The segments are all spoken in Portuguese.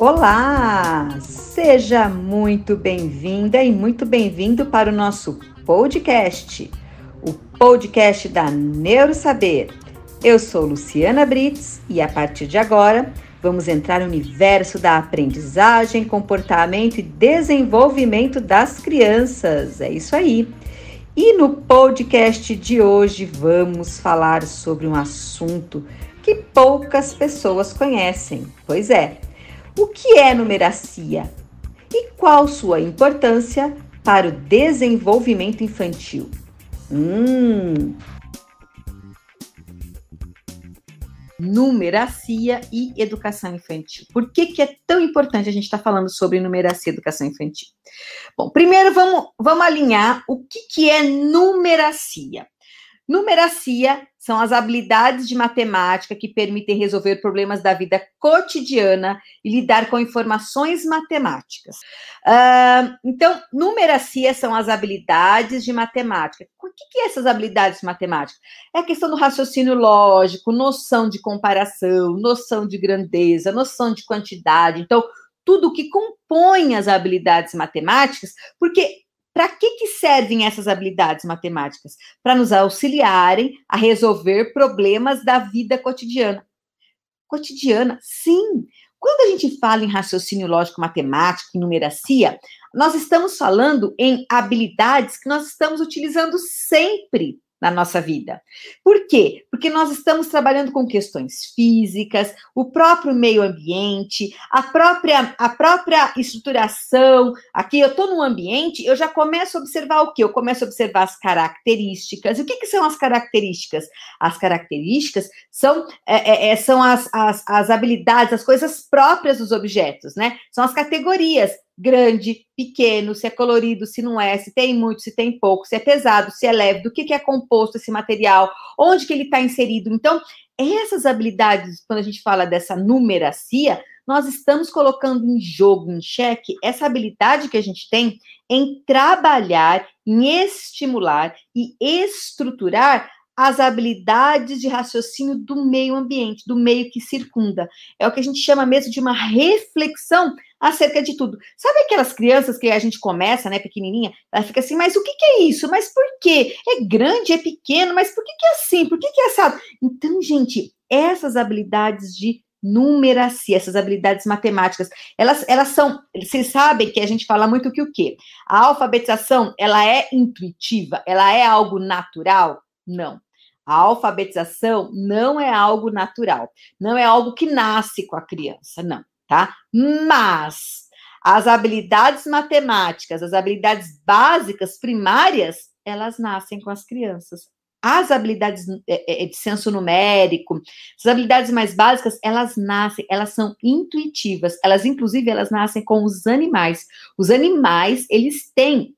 Olá! Seja muito bem-vinda e muito bem-vindo para o nosso podcast, o podcast da Neurosaber. Eu sou Luciana Brits e a partir de agora vamos entrar no universo da aprendizagem, comportamento e desenvolvimento das crianças. É isso aí. E no podcast de hoje vamos falar sobre um assunto que poucas pessoas conhecem. Pois é, o que é numeracia e qual sua importância para o desenvolvimento infantil? Hum. Numeracia e educação infantil. Por que, que é tão importante a gente estar tá falando sobre numeracia e educação infantil? Bom, primeiro vamos, vamos alinhar o que, que é numeracia. Numeracia são as habilidades de matemática que permitem resolver problemas da vida cotidiana e lidar com informações matemáticas. Uh, então, numeracia são as habilidades de matemática. O que, que é essas habilidades matemáticas? É a questão do raciocínio lógico, noção de comparação, noção de grandeza, noção de quantidade. Então, tudo que compõe as habilidades matemáticas, porque para que, que servem essas habilidades matemáticas? Para nos auxiliarem a resolver problemas da vida cotidiana. Cotidiana, sim. Quando a gente fala em raciocínio lógico matemático, em numeracia, nós estamos falando em habilidades que nós estamos utilizando sempre na nossa vida. Por quê? Porque nós estamos trabalhando com questões físicas, o próprio meio ambiente, a própria, a própria estruturação. Aqui eu estou num ambiente, eu já começo a observar o quê? Eu começo a observar as características. E o que, que são as características? As características são, é, é, é são as, as, as habilidades, as coisas próprias dos objetos, né? São as categorias grande, pequeno, se é colorido, se não é, se tem muito, se tem pouco, se é pesado, se é leve, do que, que é composto esse material, onde que ele está inserido. Então, essas habilidades, quando a gente fala dessa numeracia, nós estamos colocando em jogo, em xeque, essa habilidade que a gente tem em trabalhar, em estimular e estruturar as habilidades de raciocínio do meio ambiente, do meio que circunda. É o que a gente chama mesmo de uma reflexão acerca de tudo. Sabe aquelas crianças que a gente começa, né, pequenininha, ela fica assim, mas o que, que é isso? Mas por quê? É grande, é pequeno, mas por que, que é assim? Por que, que é assado? Então, gente, essas habilidades de numeracia, essas habilidades matemáticas, elas, elas são, vocês sabem que a gente fala muito que o quê? A alfabetização, ela é intuitiva, ela é algo natural? Não. A alfabetização não é algo natural, não é algo que nasce com a criança, não, tá? Mas as habilidades matemáticas, as habilidades básicas primárias, elas nascem com as crianças. As habilidades é, é, de senso numérico, as habilidades mais básicas, elas nascem, elas são intuitivas. Elas, inclusive, elas nascem com os animais. Os animais, eles têm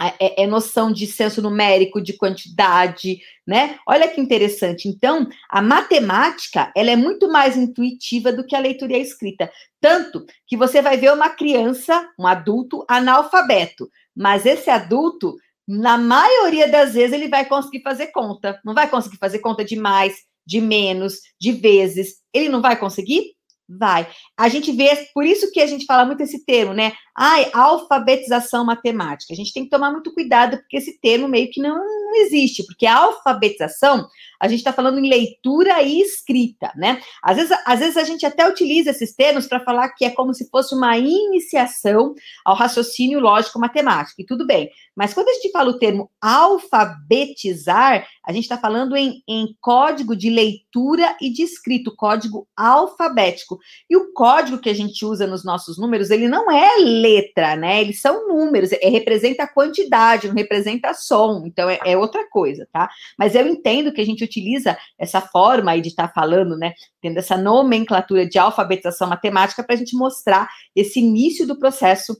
é, é, noção de senso numérico, de quantidade, né? Olha que interessante. Então, a matemática, ela é muito mais intuitiva do que a leitura e a escrita. Tanto que você vai ver uma criança, um adulto analfabeto, mas esse adulto, na maioria das vezes, ele vai conseguir fazer conta. Não vai conseguir fazer conta de mais, de menos, de vezes. Ele não vai conseguir? Vai. A gente vê, por isso que a gente fala muito esse termo, né? Ai, alfabetização matemática. A gente tem que tomar muito cuidado, porque esse termo meio que não, existe, porque alfabetização, a gente está falando em leitura e escrita, né? Às vezes, às vezes a gente até utiliza esses termos para falar que é como se fosse uma iniciação ao raciocínio lógico matemático, e tudo bem. Mas quando a gente fala o termo alfabetizar, a gente está falando em, em código de leitura e de escrito, código alfabético. E o código que a gente usa nos nossos números, ele não é letra, né? Eles são números, é, representa a quantidade, não representa som, então é, é outra coisa, tá? Mas eu entendo que a gente utiliza essa forma aí de estar tá falando, né? Tendo essa nomenclatura de alfabetização matemática para a gente mostrar esse início do processo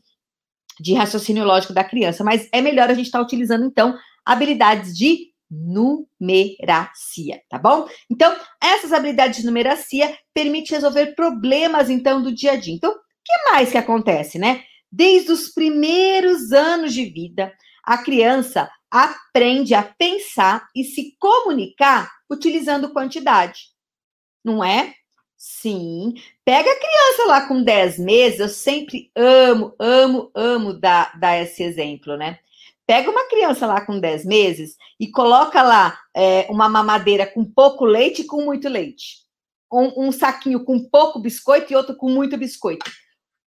de raciocínio lógico da criança, mas é melhor a gente estar tá utilizando, então, habilidades de numeracia, tá bom? Então, essas habilidades de numeracia permitem resolver problemas, então, do dia a dia. Então, o que mais que acontece, né? Desde os primeiros anos de vida, a criança aprende a pensar e se comunicar utilizando quantidade. Não é? Sim. Pega a criança lá com 10 meses, eu sempre amo, amo, amo dar, dar esse exemplo, né? Pega uma criança lá com 10 meses e coloca lá é, uma mamadeira com pouco leite e com muito leite. Um, um, saquinho com pouco biscoito e outro com muito biscoito.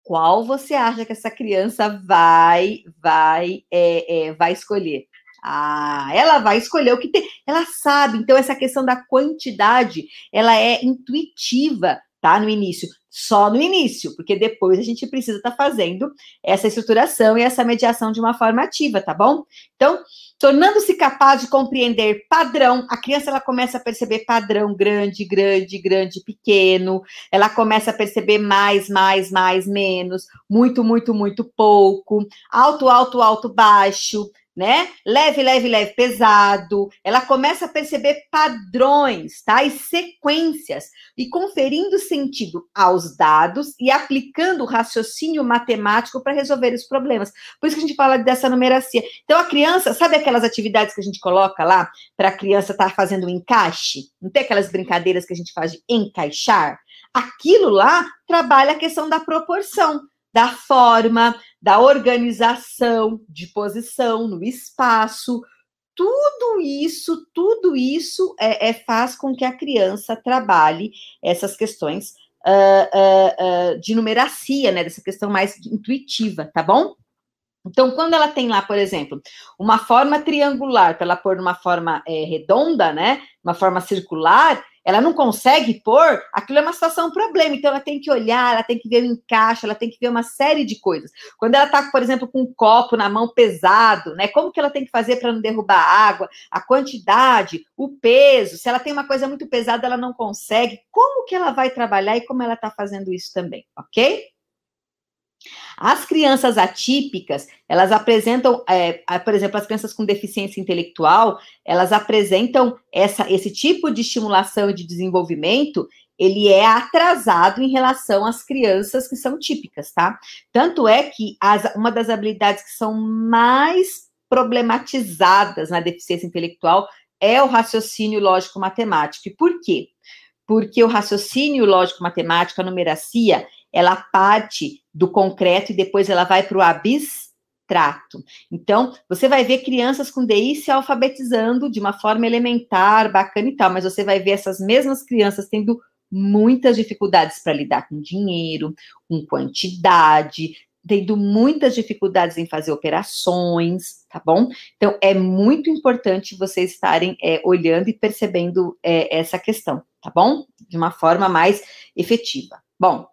Qual você acha que essa criança vai vai é, é, vai escolher? Ah, ela vai escolher o que tem. Ela sabe. Então essa questão da quantidade, ela é intuitiva, tá? No início só no início, porque depois a gente precisa estar tá fazendo essa estruturação e essa mediação de uma forma ativa, tá bom? Então, tornando-se capaz de compreender padrão, a criança ela começa a perceber padrão grande, grande, grande, pequeno, ela começa a perceber mais, mais, mais, menos, muito, muito, muito pouco, alto, alto, alto, baixo, né? Leve, leve, leve, pesado. Ela começa a perceber padrões, tá? E sequências e conferindo sentido aos dados e aplicando o raciocínio matemático para resolver os problemas. Por isso que a gente fala dessa numeracia. Então a criança, sabe aquelas atividades que a gente coloca lá para a criança estar tá fazendo um encaixe? Não tem aquelas brincadeiras que a gente faz de encaixar? Aquilo lá trabalha a questão da proporção da forma, da organização de posição no espaço. Tudo isso, tudo isso é, é faz com que a criança trabalhe essas questões uh, uh, uh, de numeracia, né? Dessa questão mais intuitiva, tá bom? Então, quando ela tem lá, por exemplo, uma forma triangular, para ela pôr numa forma é, redonda, né? Uma forma circular, ela não consegue pôr, aquilo é uma situação, um problema. Então, ela tem que olhar, ela tem que ver o encaixe, ela tem que ver uma série de coisas. Quando ela está, por exemplo, com um copo na mão pesado, né? Como que ela tem que fazer para não derrubar água? A quantidade, o peso. Se ela tem uma coisa muito pesada, ela não consegue. Como que ela vai trabalhar e como ela está fazendo isso também, ok? As crianças atípicas, elas apresentam, é, por exemplo, as crianças com deficiência intelectual, elas apresentam essa, esse tipo de estimulação e de desenvolvimento, ele é atrasado em relação às crianças que são típicas, tá? Tanto é que as, uma das habilidades que são mais problematizadas na deficiência intelectual é o raciocínio lógico-matemático. E por quê? Porque o raciocínio lógico-matemático, a numeracia, ela parte do concreto e depois ela vai para o abstrato. Então, você vai ver crianças com DI se alfabetizando de uma forma elementar, bacana e tal, mas você vai ver essas mesmas crianças tendo muitas dificuldades para lidar com dinheiro, com quantidade, tendo muitas dificuldades em fazer operações, tá bom? Então, é muito importante vocês estarem é, olhando e percebendo é, essa questão, tá bom? De uma forma mais efetiva. Bom,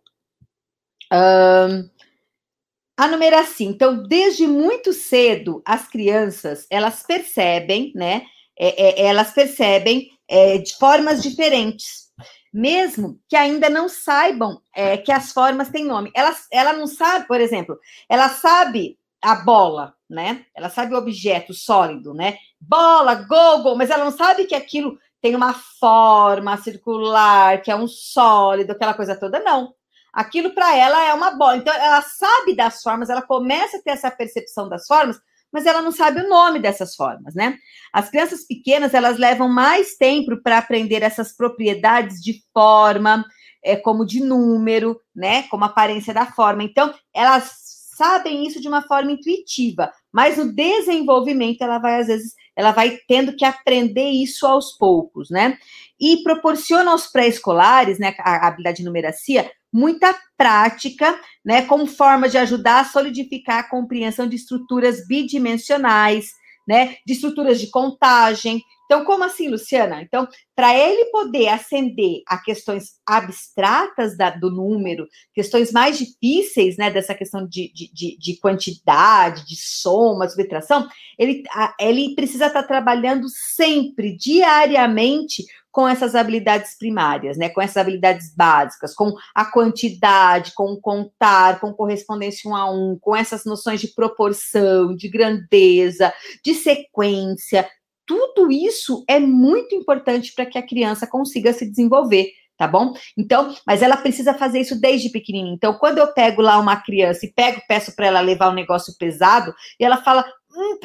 a numeracia. Então, desde muito cedo, as crianças, elas percebem, né? É, é, elas percebem é, de formas diferentes, mesmo que ainda não saibam é, que as formas têm nome. Ela, ela não sabe, por exemplo, ela sabe a bola, né? Ela sabe o objeto sólido, né? Bola, gol, gol, mas ela não sabe que aquilo tem uma forma circular, que é um sólido, aquela coisa toda, não aquilo para ela é uma bola. Então, ela sabe das formas, ela começa a ter essa percepção das formas, mas ela não sabe o nome dessas formas, né? As crianças pequenas, elas levam mais tempo para aprender essas propriedades de forma, é, como de número, né? Como aparência da forma. Então, elas sabem isso de uma forma intuitiva, mas no desenvolvimento ela vai às vezes ela vai tendo que aprender isso aos poucos, né? E proporciona aos pré-escolares, né, a habilidade de numeracia, muita prática, né, como forma de ajudar a solidificar a compreensão de estruturas bidimensionais, né, de estruturas de contagem. Então, como assim, Luciana? Então, para ele poder ascender a questões abstratas da, do número, questões mais difíceis, né, dessa questão de, de, de quantidade, de soma, subtração, ele, ele precisa estar tá trabalhando sempre, diariamente, com essas habilidades primárias, né? Com essas habilidades básicas, com a quantidade, com o contar, com correspondência um a um, com essas noções de proporção, de grandeza, de sequência. Tudo isso é muito importante para que a criança consiga se desenvolver tá bom? Então, mas ela precisa fazer isso desde pequenininha. Então, quando eu pego lá uma criança e pego, peço para ela levar um negócio pesado, e ela fala: hum,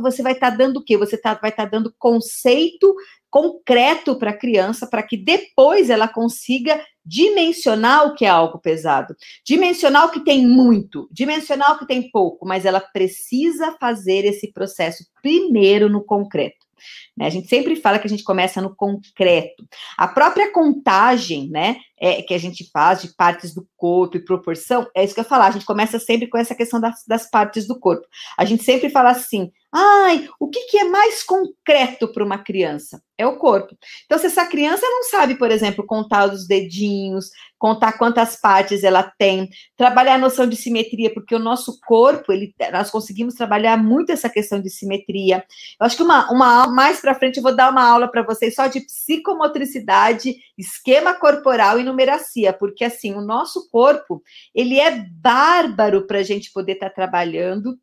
você vai estar tá dando o quê? Você tá, vai estar tá dando conceito concreto para a criança, para que depois ela consiga dimensionar o que é algo pesado, dimensionar o que tem muito, dimensionar o que tem pouco, mas ela precisa fazer esse processo primeiro no concreto. Né? A gente sempre fala que a gente começa no concreto. A própria contagem, né, é, que a gente faz de partes do corpo e proporção, é isso que eu falar. A gente começa sempre com essa questão das, das partes do corpo. A gente sempre fala assim: ai, o que, que é mais concreto para uma criança? É o corpo. Então, se essa criança não sabe, por exemplo, contar os dedinhos, contar quantas partes ela tem, trabalhar a noção de simetria, porque o nosso corpo, ele, nós conseguimos trabalhar muito essa questão de simetria. Eu acho que uma, uma mais para frente eu vou dar uma aula para vocês só de psicomotricidade, esquema corporal e numeracia, porque assim, o nosso corpo, ele é bárbaro para a gente poder estar tá trabalhando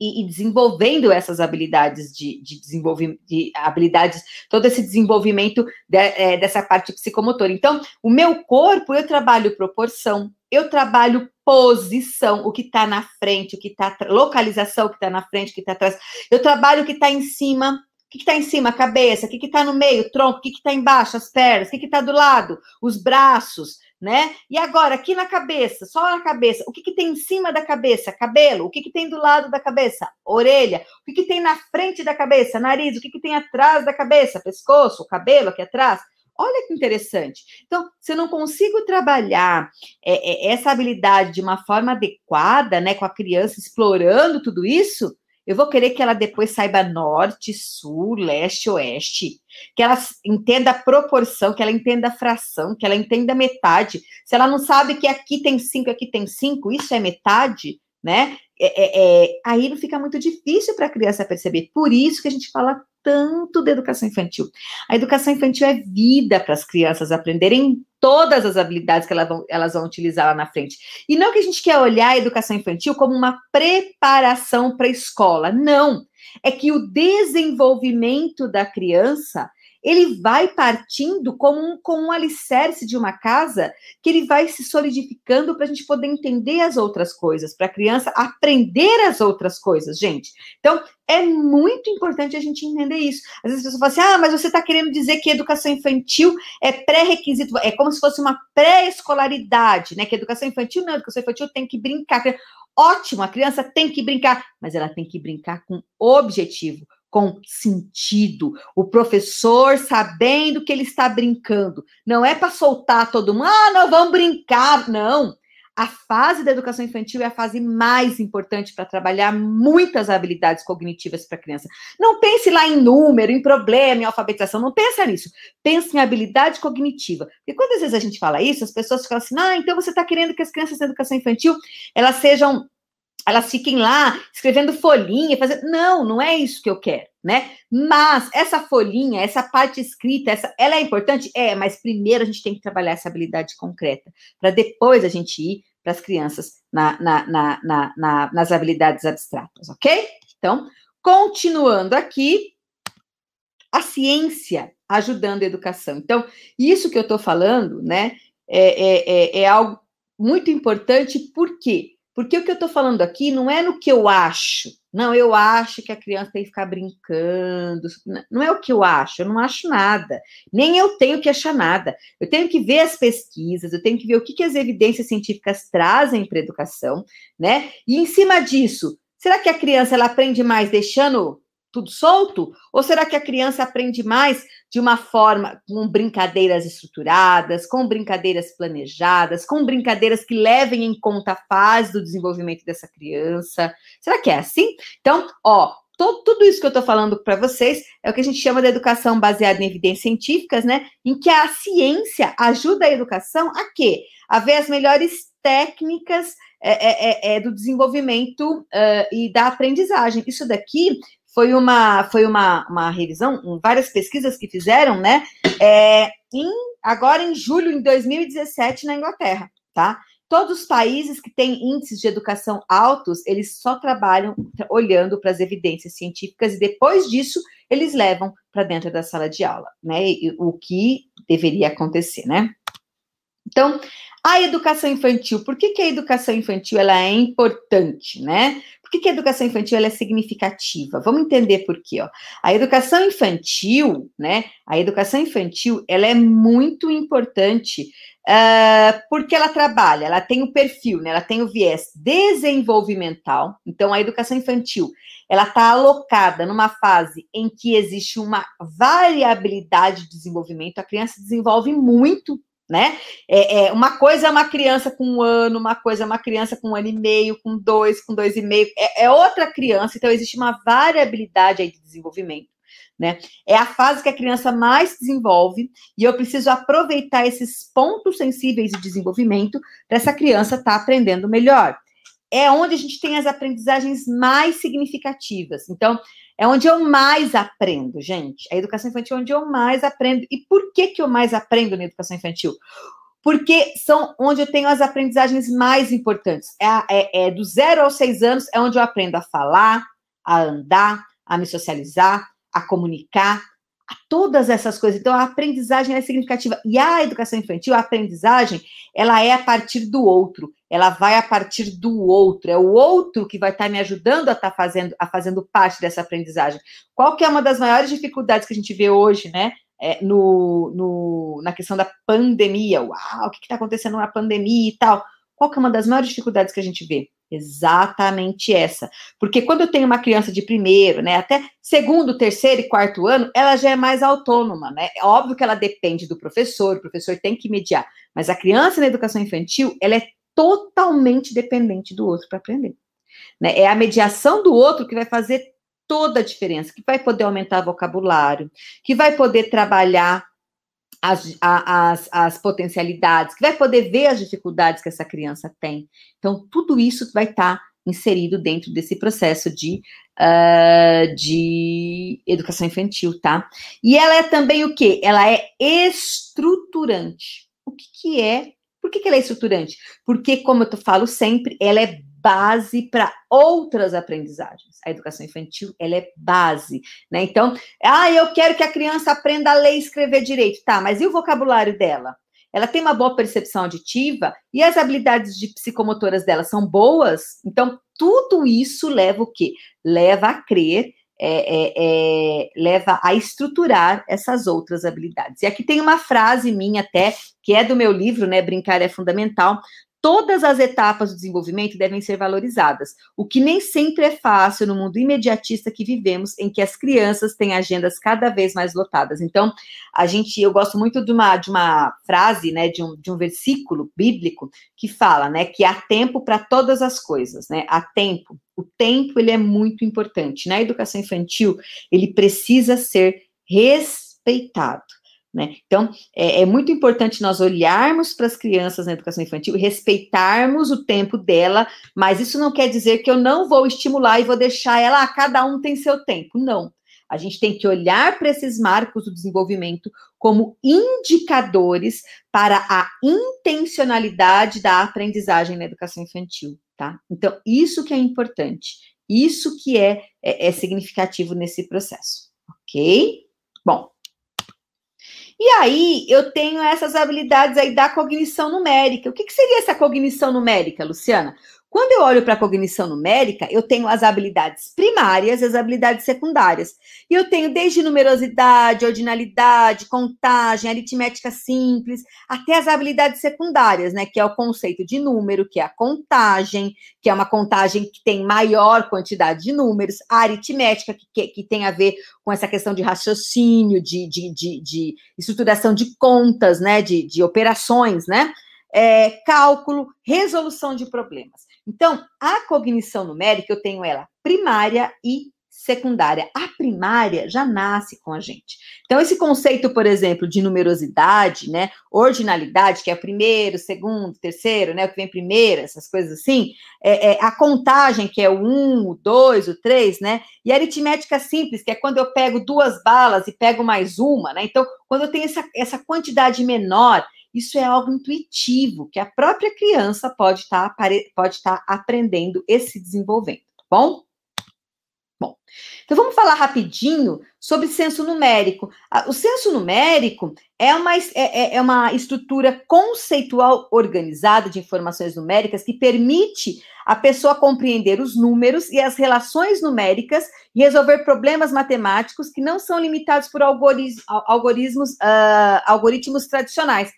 e, e, desenvolvendo essas habilidades de, de desenvolvimento, de habilidades, todo esse desenvolvimento de, é, dessa parte psicomotora. Então, o meu corpo, eu trabalho proporção, eu trabalho posição, o que está na frente, o que está localização, o que está na frente, o que está atrás. Eu trabalho o que está em cima, o que está em cima? A cabeça. O que está no meio? O tronco. O que está embaixo? As pernas. O que está do lado? Os braços, né? E agora, aqui na cabeça, só na cabeça. O que, que tem em cima da cabeça? Cabelo. O que, que tem do lado da cabeça? Orelha. O que, que tem na frente da cabeça? Nariz. O que, que tem atrás da cabeça? Pescoço, cabelo aqui atrás. Olha que interessante. Então, se eu não consigo trabalhar é, é, essa habilidade de uma forma adequada, né, com a criança explorando tudo isso, eu vou querer que ela depois saiba norte, sul, leste, oeste, que ela entenda a proporção, que ela entenda a fração, que ela entenda a metade. Se ela não sabe que aqui tem cinco, aqui tem cinco, isso é metade, né? É, é, é, aí não fica muito difícil para a criança perceber. Por isso que a gente fala tanto da educação infantil. A educação infantil é vida para as crianças aprenderem todas as habilidades que elas vão, elas vão utilizar lá na frente. E não que a gente quer olhar a educação infantil como uma preparação para a escola. Não. É que o desenvolvimento da criança ele vai partindo como um, como um alicerce de uma casa que ele vai se solidificando para a gente poder entender as outras coisas, para a criança aprender as outras coisas, gente. Então, é muito importante a gente entender isso. Às vezes as pessoas falam assim: ah, mas você está querendo dizer que educação infantil é pré-requisito, é como se fosse uma pré-escolaridade, né? Que educação infantil não, educação infantil tem que brincar. Ótimo, a criança tem que brincar, mas ela tem que brincar com objetivo com sentido. O professor sabendo que ele está brincando. Não é para soltar todo mundo, ah, não, vamos brincar. Não. A fase da educação infantil é a fase mais importante para trabalhar muitas habilidades cognitivas para a criança. Não pense lá em número, em problema, em alfabetização, não pensa nisso. Pense em habilidade cognitiva. Porque quantas vezes a gente fala isso, as pessoas ficam assim, ah, então você está querendo que as crianças da educação infantil, elas sejam elas fiquem lá escrevendo folhinha, fazendo. Não, não é isso que eu quero, né? Mas essa folhinha, essa parte escrita, essa, ela é importante? É, mas primeiro a gente tem que trabalhar essa habilidade concreta, para depois a gente ir para as crianças na, na, na, nas habilidades abstratas, ok? Então, continuando aqui, a ciência ajudando a educação. Então, isso que eu estou falando, né, é, é, é, é algo muito importante, por quê? Porque o que eu estou falando aqui não é no que eu acho. Não, eu acho que a criança tem que ficar brincando. Não é o que eu acho, eu não acho nada. Nem eu tenho que achar nada. Eu tenho que ver as pesquisas, eu tenho que ver o que, que as evidências científicas trazem para a educação, né? E em cima disso, será que a criança ela aprende mais deixando tudo solto? Ou será que a criança aprende mais de uma forma com brincadeiras estruturadas, com brincadeiras planejadas, com brincadeiras que levem em conta a fase do desenvolvimento dessa criança. Será que é assim? Então, ó, tudo isso que eu estou falando para vocês é o que a gente chama de educação baseada em evidências científicas, né? Em que a ciência ajuda a educação a quê? A ver as melhores técnicas é, é, é, é do desenvolvimento e da aprendizagem. Isso daqui foi uma, foi uma, uma revisão, um, várias pesquisas que fizeram, né? É, em, agora em julho de 2017 na Inglaterra, tá? Todos os países que têm índices de educação altos, eles só trabalham olhando para as evidências científicas e depois disso eles levam para dentro da sala de aula, né? o que deveria acontecer, né? Então, a educação infantil, por que, que a educação infantil ela é importante, né? Por que, que a educação infantil ela é significativa? Vamos entender por quê. Ó. A educação infantil, né? A educação infantil ela é muito importante uh, porque ela trabalha, ela tem o perfil, né? Ela tem o viés desenvolvimental. Então, a educação infantil ela está alocada numa fase em que existe uma variabilidade de desenvolvimento. A criança desenvolve muito né? É, é, uma coisa é uma criança com um ano, uma coisa é uma criança com um ano e meio, com dois, com dois e meio, é, é outra criança, então existe uma variabilidade aí de desenvolvimento. Né? É a fase que a criança mais desenvolve e eu preciso aproveitar esses pontos sensíveis de desenvolvimento para essa criança estar tá aprendendo melhor. É onde a gente tem as aprendizagens mais significativas. Então, é onde eu mais aprendo, gente. A educação infantil é onde eu mais aprendo. E por que, que eu mais aprendo na educação infantil? Porque são onde eu tenho as aprendizagens mais importantes. É, é, é do zero aos seis anos, é onde eu aprendo a falar, a andar, a me socializar, a comunicar, todas essas coisas. Então, a aprendizagem é significativa. E a educação infantil, a aprendizagem, ela é a partir do outro. Ela vai a partir do outro. É o outro que vai estar me ajudando a estar fazendo, a fazendo parte dessa aprendizagem. Qual que é uma das maiores dificuldades que a gente vê hoje, né? É, no, no, na questão da pandemia. Uau, o que está acontecendo na pandemia e tal? Qual que é uma das maiores dificuldades que a gente vê? Exatamente essa. Porque quando eu tenho uma criança de primeiro, né, até segundo, terceiro e quarto ano, ela já é mais autônoma, né? É óbvio que ela depende do professor, o professor tem que mediar, mas a criança na educação infantil, ela é totalmente dependente do outro para aprender. Né? É a mediação do outro que vai fazer toda a diferença, que vai poder aumentar vocabulário, que vai poder trabalhar as, as, as potencialidades, que vai poder ver as dificuldades que essa criança tem. Então, tudo isso vai estar tá inserido dentro desse processo de, uh, de educação infantil, tá? E ela é também o quê? Ela é estruturante. O que, que é? Por que, que ela é estruturante? Porque, como eu falo sempre, ela é base para outras aprendizagens. A educação infantil, ela é base, né? Então, ah, eu quero que a criança aprenda a ler e escrever direito. Tá, mas e o vocabulário dela? Ela tem uma boa percepção auditiva e as habilidades de psicomotoras dela são boas? Então, tudo isso leva o quê? Leva a crer é, é, é, leva a estruturar essas outras habilidades. E aqui tem uma frase minha até, que é do meu livro, né? Brincar é fundamental, Todas as etapas do desenvolvimento devem ser valorizadas, o que nem sempre é fácil no mundo imediatista que vivemos, em que as crianças têm agendas cada vez mais lotadas. Então, a gente, eu gosto muito de uma, de uma frase, né, de um, de um versículo bíblico que fala, né, que há tempo para todas as coisas, né? Há tempo. O tempo ele é muito importante. Na educação infantil, ele precisa ser respeitado. Né? Então, é, é, muito importante nós olharmos para as crianças na educação infantil, respeitarmos o tempo dela, mas isso não quer dizer que eu não vou estimular e vou deixar ela, ah, cada um tem seu tempo. Não. A gente tem que olhar para esses marcos do desenvolvimento como indicadores para a intencionalidade da aprendizagem na educação infantil, tá? Então, isso que é importante, isso que é, é, é significativo nesse processo, ok? Bom, e aí eu tenho essas habilidades aí da cognição numérica. O que, que seria essa cognição numérica, Luciana? Quando eu olho para a cognição numérica, eu tenho as habilidades primárias e as habilidades secundárias. E eu tenho desde numerosidade, ordinalidade, contagem, aritmética simples, até as habilidades secundárias, né? Que é o conceito de número, que é a contagem, que é uma contagem que tem maior quantidade de números, a aritmética, que, que, que tem a ver com essa questão de raciocínio, de, de, de, de estruturação de contas, né? De, de operações, né? É, cálculo, resolução de problemas. Então, a cognição numérica, eu tenho ela primária e secundária. A primária já nasce com a gente. Então, esse conceito, por exemplo, de numerosidade, né, ordinalidade, que é primeiro, segundo, terceiro, né, o que vem primeiro, essas coisas assim, é, é, a contagem, que é o um, o dois, o três, né, e a aritmética simples, que é quando eu pego duas balas e pego mais uma, né, então, quando eu tenho essa, essa quantidade menor, isso é algo intuitivo, que a própria criança pode estar tá, pode estar tá aprendendo e se desenvolvendo, tá bom? Bom, então vamos falar rapidinho sobre senso numérico. O senso numérico é uma, é, é, é uma estrutura conceitual organizada de informações numéricas que permite a pessoa compreender os números e as relações numéricas e resolver problemas matemáticos que não são limitados por algoritmos, uh, algoritmos tradicionais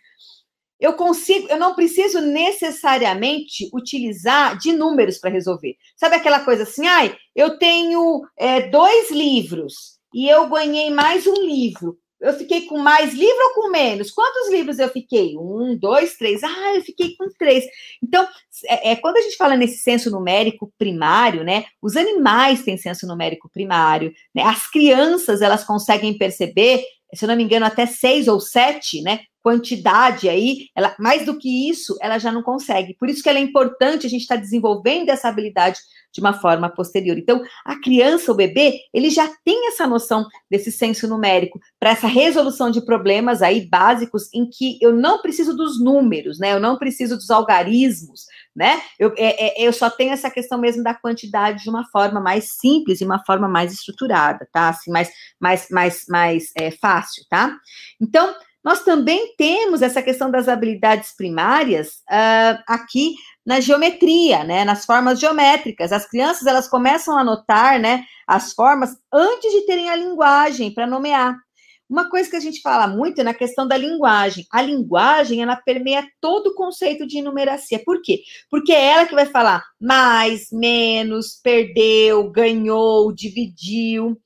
eu consigo, eu não preciso necessariamente utilizar de números para resolver. Sabe aquela coisa assim, ai, eu tenho é, dois livros e eu ganhei mais um livro. Eu fiquei com mais livro ou com menos? Quantos livros eu fiquei? Um, dois, três. Ah, eu fiquei com três. Então, é, é, quando a gente fala nesse senso numérico primário, né? Os animais têm senso numérico primário, né? As crianças, elas conseguem perceber, se eu não me engano, até seis ou sete, né? Quantidade aí, ela, mais do que isso, ela já não consegue. Por isso que ela é importante a gente estar tá desenvolvendo essa habilidade de uma forma posterior. Então, a criança, o bebê, ele já tem essa noção desse senso numérico para essa resolução de problemas aí básicos em que eu não preciso dos números, né? Eu não preciso dos algarismos, né? Eu, é, é, eu só tenho essa questão mesmo da quantidade de uma forma mais simples e uma forma mais estruturada, tá? Assim, mais, mais, mais, mais é, fácil, tá? Então, nós também temos essa questão das habilidades primárias uh, aqui na geometria, né, nas formas geométricas. As crianças elas começam a notar, né, as formas antes de terem a linguagem para nomear. Uma coisa que a gente fala muito é na questão da linguagem. A linguagem, ela permeia todo o conceito de numeracia. Por quê? Porque é ela que vai falar mais, menos, perdeu, ganhou, dividiu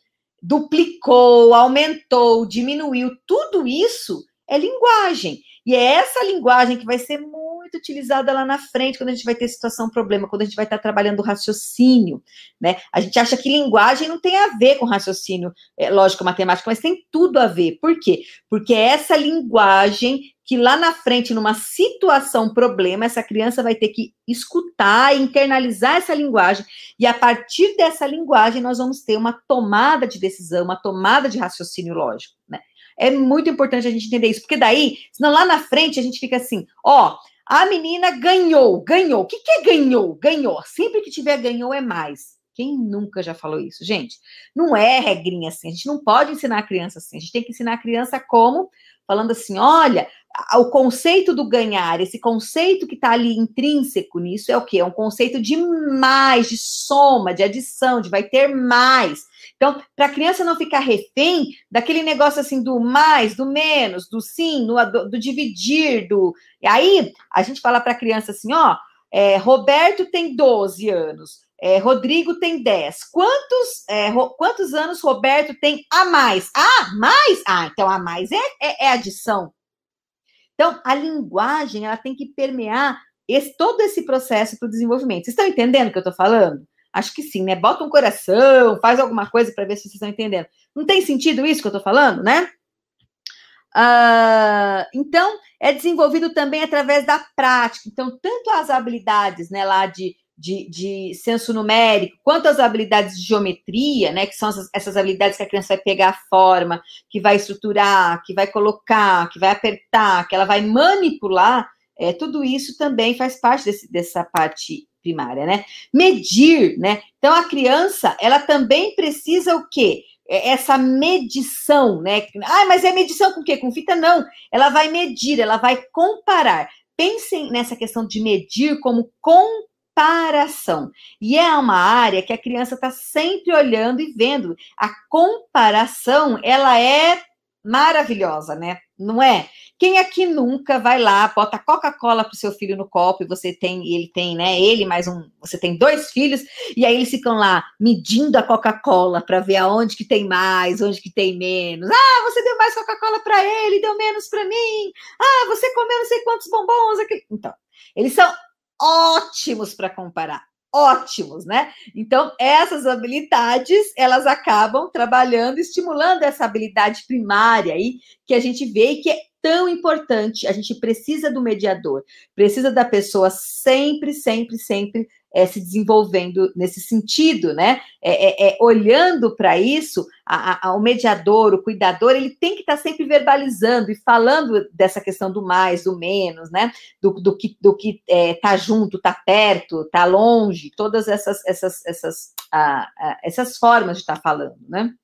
duplicou, aumentou, diminuiu, tudo isso é linguagem. E é essa linguagem que vai ser muito utilizada lá na frente, quando a gente vai ter situação, problema, quando a gente vai estar trabalhando o raciocínio, né? A gente acha que linguagem não tem a ver com raciocínio é, lógico matemático, mas tem tudo a ver. Por quê? Porque é essa linguagem que lá na frente, numa situação problema, essa criança vai ter que escutar internalizar essa linguagem, e a partir dessa linguagem nós vamos ter uma tomada de decisão, uma tomada de raciocínio lógico, né? É muito importante a gente entender isso, porque daí, senão lá na frente a gente fica assim, ó, a menina ganhou, ganhou. O que, que é ganhou? Ganhou. Sempre que tiver ganhou é mais. Quem nunca já falou isso, gente? Não é regrinha assim. A gente não pode ensinar a criança assim. A gente tem que ensinar a criança como falando assim: olha, o conceito do ganhar, esse conceito que está ali intrínseco nisso é o quê? É um conceito de mais, de soma, de adição, de vai ter mais. Então, para a criança não ficar refém daquele negócio assim do mais, do menos, do sim, do, do, dividir, do. E aí a gente fala para a criança assim: ó, é, Roberto tem 12 anos. É, Rodrigo tem 10. Quantos, é, quantos anos Roberto tem a mais? Ah, mais? Ah, então a mais é, é, é adição. Então, a linguagem ela tem que permear esse, todo esse processo para o desenvolvimento. Vocês estão entendendo o que eu estou falando? Acho que sim, né? Bota um coração, faz alguma coisa para ver se vocês estão entendendo. Não tem sentido isso que eu estou falando, né? Uh, então, é desenvolvido também através da prática. Então, tanto as habilidades né, lá de de, de senso numérico, quanto às habilidades de geometria, né, que são essas, essas, habilidades que a criança vai pegar a forma, que vai estruturar, que vai colocar, que vai apertar, que ela vai manipular, é, tudo isso também faz parte desse, dessa parte primária, né? Medir, né? Então a criança, ela também precisa o quê? É, essa medição, né? Ah, mas é medição com o quê? Com fita? Não. Ela vai medir, ela vai comparar. Pensem nessa questão de medir como comparação. E é uma área que a criança está sempre olhando e vendo. A comparação, ela é maravilhosa, né? Não é? Quem aqui nunca vai lá, bota Coca-Cola pro seu filho no copo e você tem, ele tem, né? Ele mais um, você tem dois filhos e aí eles ficam lá medindo a Coca-Cola para ver aonde que tem mais, onde que tem menos. Ah, você deu mais Coca-Cola para ele, deu menos para mim. Ah, você comeu não sei quantos bombons aqui. Então, eles são ótimos para comparar. Ótimos, né? Então, essas habilidades, elas acabam trabalhando, estimulando essa habilidade primária aí, que a gente vê e que é tão importante. A gente precisa do mediador, precisa da pessoa sempre, sempre, sempre é, se desenvolvendo nesse sentido, né? É, é, é olhando para isso, a, a, o mediador, o cuidador, ele tem que estar tá sempre verbalizando e falando dessa questão do mais, do menos, né? Do, do que do que é, tá junto, tá perto, tá longe, todas essas essas essas essas formas de estar tá falando, né?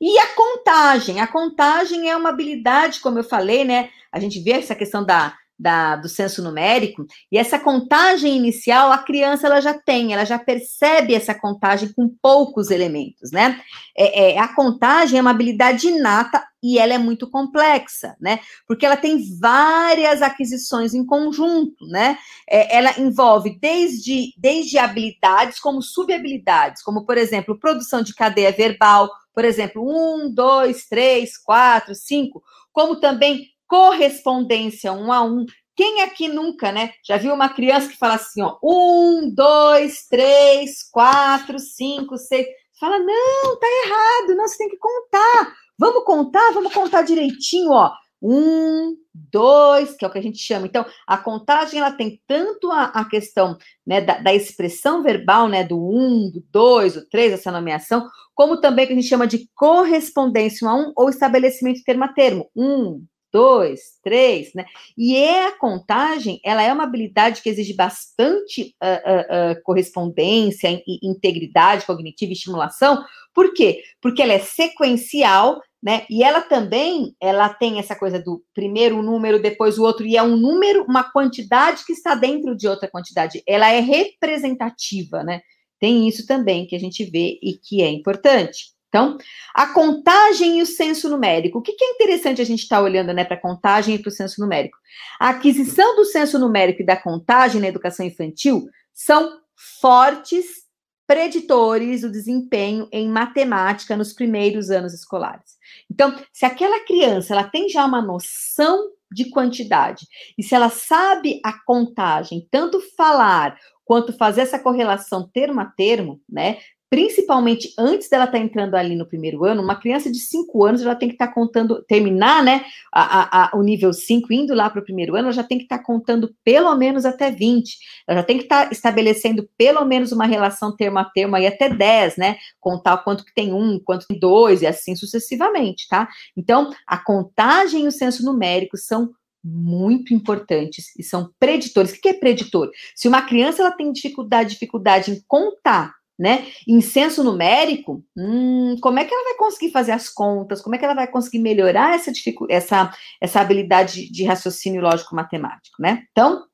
E a contagem, a contagem é uma habilidade, como eu falei, né? A gente vê essa questão da da, do censo numérico, e essa contagem inicial, a criança ela já tem, ela já percebe essa contagem com poucos elementos, né? É, é, a contagem é uma habilidade inata e ela é muito complexa, né? Porque ela tem várias aquisições em conjunto, né? É, ela envolve desde, desde habilidades como subhabilidades, como, por exemplo, produção de cadeia verbal, por exemplo, um, dois, três, quatro, cinco, como também correspondência um a um. Quem aqui nunca, né? Já viu uma criança que fala assim, ó, um, dois, três, quatro, cinco, seis. Fala, não, tá errado, não, você tem que contar. Vamos contar, vamos contar direitinho, ó. Um, dois, que é o que a gente chama. Então, a contagem ela tem tanto a, a questão né, da, da, expressão verbal, né, do um, do dois, do três, essa nomeação, como também que a gente chama de correspondência um a um ou estabelecimento termo a termo. Um, dois, três, né? E é a contagem, ela é uma habilidade que exige bastante uh, uh, uh, correspondência, integridade cognitiva e estimulação. Por quê? Porque ela é sequencial, né? E ela também, ela tem essa coisa do primeiro um número, depois o outro, e é um número, uma quantidade que está dentro de outra quantidade. Ela é representativa, né? Tem isso também que a gente vê e que é importante. Então, a contagem e o censo numérico. O que, é interessante a gente estar tá olhando né, para a contagem e para o censo numérico? A aquisição do censo numérico e da contagem na educação infantil são fortes preditores do desempenho em matemática nos primeiros anos escolares. Então, se aquela criança ela tem já uma noção de quantidade e se ela sabe a contagem, tanto falar quanto fazer essa correlação termo a termo, né? Principalmente antes dela estar tá entrando ali no primeiro ano, uma criança de 5 anos já tem que estar tá contando, terminar, né, a, a, o nível 5, indo lá para o primeiro ano, ela já tem que estar tá contando pelo menos até 20, ela já tem que estar tá estabelecendo pelo menos uma relação termo a termo aí até 10, né, contar quanto que tem um, quanto tem dois, e assim sucessivamente, tá? Então, a contagem e o senso numérico são muito importantes e são preditores. O que é preditor? Se uma criança ela tem dificuldade, dificuldade em contar né? Em senso numérico, hum, como é que ela vai conseguir fazer as contas? Como é que ela vai conseguir melhorar essa, essa, essa habilidade de raciocínio lógico matemático, né? Então,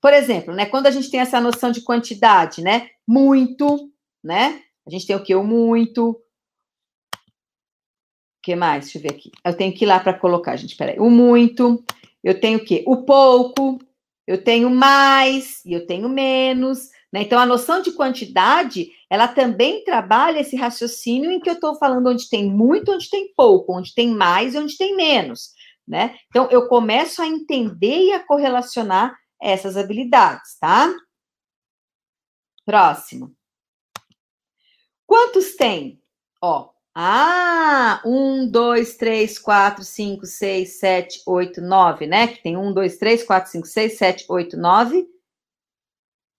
por exemplo, né, quando a gente tem essa noção de quantidade, né? Muito, né? A gente tem o que? O muito. O que mais? Deixa eu ver aqui. Eu tenho que ir lá para colocar, gente. Peraí. O muito. Eu tenho o quê? O pouco. Eu tenho mais. E eu tenho menos. Né? Então, a noção de quantidade, ela também trabalha esse raciocínio em que eu estou falando onde tem muito, onde tem pouco, onde tem mais e onde tem menos. Né? Então, eu começo a entender e a correlacionar essas habilidades, tá? Próximo. Quantos tem? Ó, ah, um, dois, três, quatro, cinco, seis, sete, oito, nove, né? Que tem um, dois, três, quatro, cinco, seis, sete, oito, nove.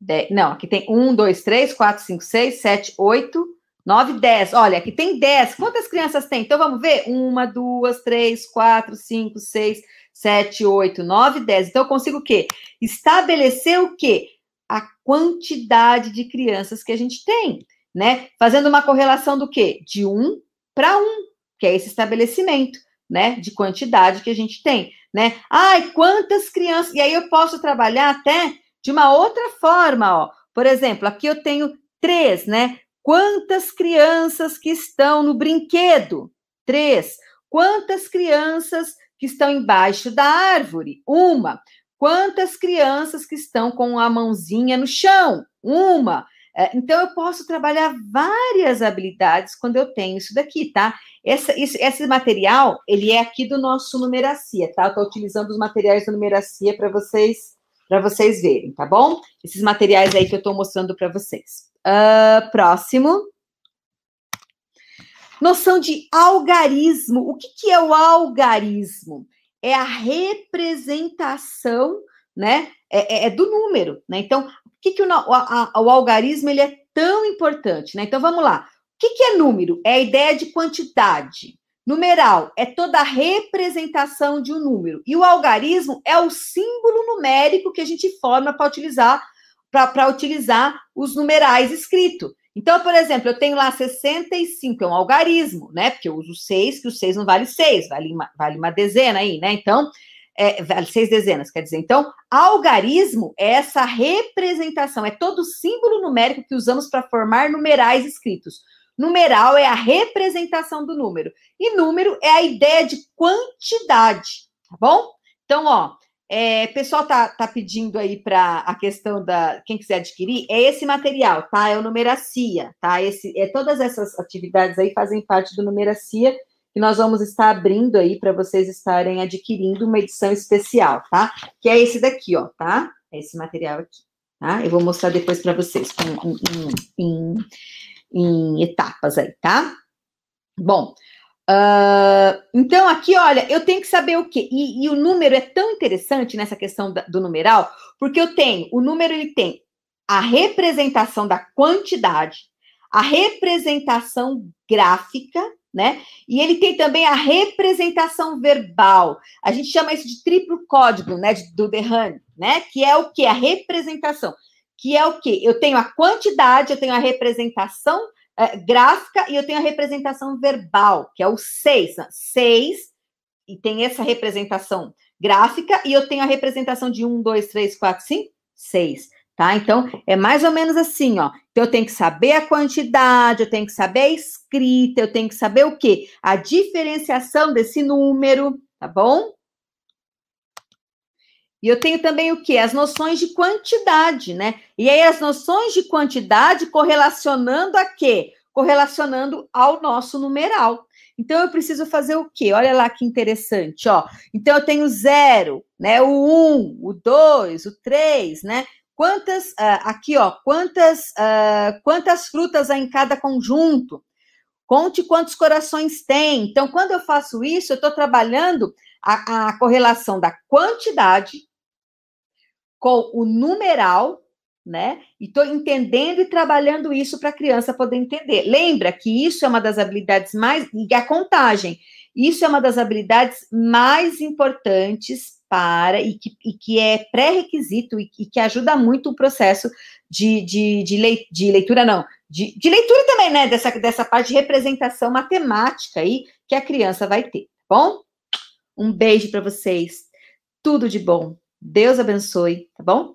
De, não, aqui tem 1, 2, 3, 4, 5, 6, 7, 8, 9, 10. Olha, aqui tem 10. Quantas crianças tem? Então vamos ver? 1, 2, 3, 4, 5, 6, 7, 8, 9, 10. Então eu consigo o quê? Estabelecer o quê? A quantidade de crianças que a gente tem, né? Fazendo uma correlação do quê? De 1 para 1, que é esse estabelecimento, né? De quantidade que a gente tem, né? Ai, quantas crianças. E aí eu posso trabalhar até de uma outra forma, ó. Por exemplo, aqui eu tenho três, né? Quantas crianças que estão no brinquedo? Três. Quantas crianças que estão embaixo da árvore? Uma. Quantas crianças que estão com a mãozinha no chão? Uma. É, então, eu posso trabalhar várias habilidades quando eu tenho isso daqui, tá? Essa, isso, esse material, ele é aqui do nosso numeracia, tá? Eu estou utilizando os materiais do numeracia para vocês para vocês verem, tá bom? Esses materiais aí que eu estou mostrando para vocês. Uh, próximo. Noção de algarismo. O que, que é o algarismo? É a representação, né? É, é, é do número, né? Então, que, que o, a, a, o algarismo ele é tão importante, né? Então vamos lá. O que, que é número? É a ideia de quantidade. Numeral é toda a representação de um número. E o algarismo é o símbolo numérico que a gente forma para utilizar para utilizar os numerais escritos. Então, por exemplo, eu tenho lá 65, é um algarismo, né? Porque eu uso 6, que o 6 não vale 6, vale uma, vale uma dezena aí, né? Então, é, vale seis dezenas, quer dizer. Então, algarismo é essa representação, é todo símbolo numérico que usamos para formar numerais escritos. Numeral é a representação do número. E número é a ideia de quantidade, tá bom? Então, ó, é, pessoal tá, tá pedindo aí para a questão da quem quiser adquirir, é esse material, tá? É o Numeracia, tá? Esse, é, todas essas atividades aí fazem parte do Numeracia, que nós vamos estar abrindo aí para vocês estarem adquirindo uma edição especial, tá? Que é esse daqui, ó, tá? É esse material aqui, tá? Eu vou mostrar depois para vocês em, em, em, etapas aí, tá? Bom, Uh, então, aqui, olha, eu tenho que saber o quê? E, e o número é tão interessante nessa questão da, do numeral, porque eu tenho, o número ele tem a representação da quantidade, a representação gráfica, né? E ele tem também a representação verbal. A gente chama isso de triplo código, né? Do Derrane, né? Que é o que? A representação. Que é o que? Eu tenho a quantidade, eu tenho a representação é, gráfica e eu tenho a representação verbal, que é o 6. Né? 6, e tem essa representação gráfica, e eu tenho a representação de 1, 2, 3, 4, 5, 6. Tá? Então, é mais ou menos assim, ó. Então, eu tenho que saber a quantidade, eu tenho que saber a escrita, eu tenho que saber o quê? A diferenciação desse número, tá bom? E eu tenho também o quê? As noções de quantidade, né? E aí as noções de quantidade correlacionando a quê? Correlacionando ao nosso numeral. Então eu preciso fazer o quê? Olha lá que interessante, ó. Então eu tenho zero, né? O um, o dois, o três, né? Quantas uh, aqui, ó? Quantas uh, quantas frutas há em cada conjunto? Conte quantos corações tem. Então, quando eu faço isso, eu estou trabalhando a, a correlação da quantidade com o numeral, né? E estou entendendo e trabalhando isso para a criança poder entender. Lembra que isso é uma das habilidades mais. E a contagem. Isso é uma das habilidades mais importantes para e que, e que é pré-requisito e, e, que ajuda muito o processo de, de, de, de leitura, não, de, de, leitura também, né? Dessa, dessa parte de representação matemática aí que a criança vai ter, tá bom? Um beijo para vocês, tudo de bom. Deus abençoe, tá bom?